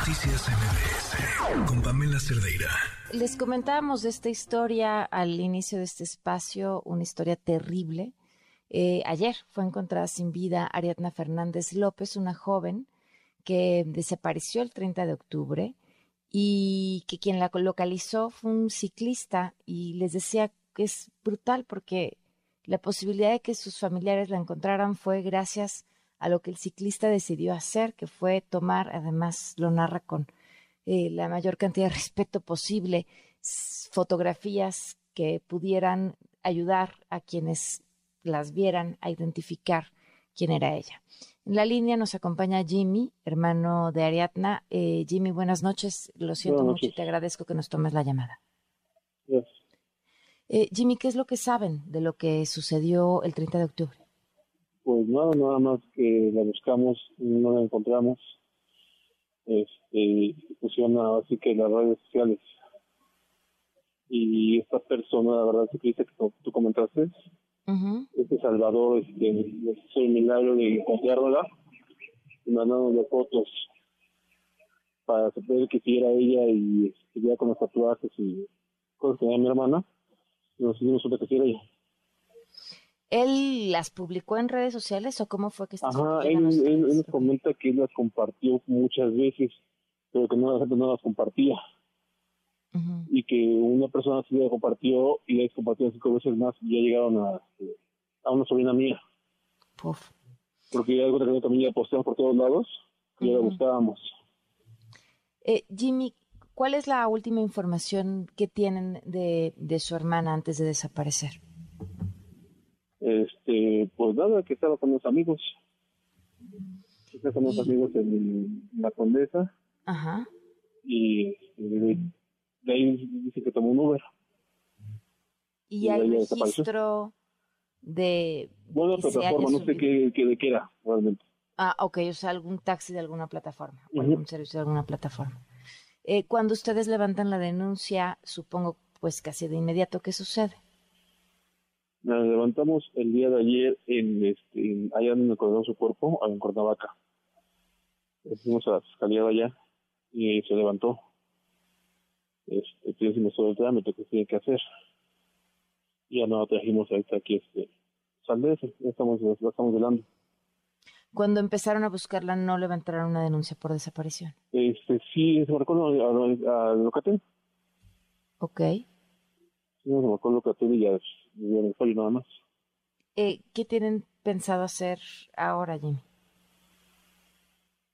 Noticias MBS con Pamela Cerdeira. Les comentábamos de esta historia al inicio de este espacio, una historia terrible. Eh, ayer fue encontrada sin vida Ariadna Fernández López, una joven que desapareció el 30 de octubre y que quien la localizó fue un ciclista y les decía que es brutal porque la posibilidad de que sus familiares la encontraran fue gracias a lo que el ciclista decidió hacer, que fue tomar, además lo narra con eh, la mayor cantidad de respeto posible, fotografías que pudieran ayudar a quienes las vieran a identificar quién era ella. En la línea nos acompaña Jimmy, hermano de Ariadna. Eh, Jimmy, buenas noches. Lo siento mucho y te agradezco que nos tomes la llamada. Eh, Jimmy, ¿qué es lo que saben de lo que sucedió el 30 de octubre? Pues nada, nada más que la buscamos, no la encontramos. Este, pusieron así que las redes sociales. Y esta persona, la verdad, que que tú, comentaste, este Salvador, este, hizo el milagro de encontrarla y mandándole fotos para saber que si era ella y este, ya con los tatuajes y cosas que era mi hermana, nos dimos cuenta que si era ella. ¿Él las publicó en redes sociales o cómo fue que se Ajá, él, nos comenta que él las compartió muchas veces, pero que no, la gente no las compartía. Y que una persona sí la compartió y la compartió cinco veces más y ya llegaron a, a una sobrina mía. Porque ya algo que también ya posteamos por todos lados y ya la buscábamos. Eh, Jimmy, ¿cuál es la última información que tienen de, de su hermana antes de desaparecer? Este, pues nada, que estaba con los amigos. Estaba con los amigos en la Condesa. Ajá. Y, de, ahí dice que tomó un Uber. ¿Y, hay registro de...? Bueno, plataforma, no sé qué, qué, de qué era, realmente. Ah, ok, o sea, algún taxi de alguna plataforma, o algún servicio de alguna plataforma. Eh, cuando ustedes levantan la denuncia, supongo, pues casi de inmediato, ¿qué sucede? Nos levantamos el día de ayer en, este, allá donde encontramos su cuerpo, en Cuernavaca. Fuimos a la fiscalía de allá y se levantó. Este, hicimos todo el trámite que tiene que hacer. Y ya no trajimos ahorita aquí este Saldez, ya estamos, ya estamos velando. Cuando empezaron a buscarla, ¿no levantaron una denuncia por desaparición? Este, sí, se marcó a, a, Locatel. Ok. Sí, se marcó Locatel y ya nada más. Eh, ¿Qué tienen pensado hacer ahora, Jimmy?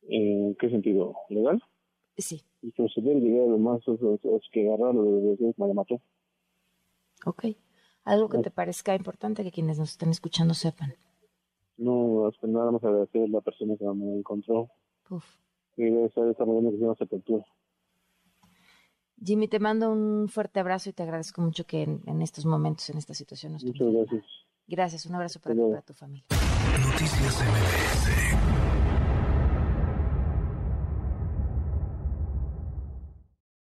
¿En qué sentido? ¿Legal? Sí. Y proceder llegar lo más es, que agarrarlo de me mató. Ok. ¿Algo que te parezca importante que quienes nos están escuchando sepan? No, es que nada más agradecer a la persona que me encontró. Uf. Y esa, esa mañana que se llama sepultura. Jimmy, te mando un fuerte abrazo y te agradezco mucho que en, estos momentos, en esta situación, nos Muchas gracias. Gracias, un abrazo para ti y para tu familia. Noticias MBS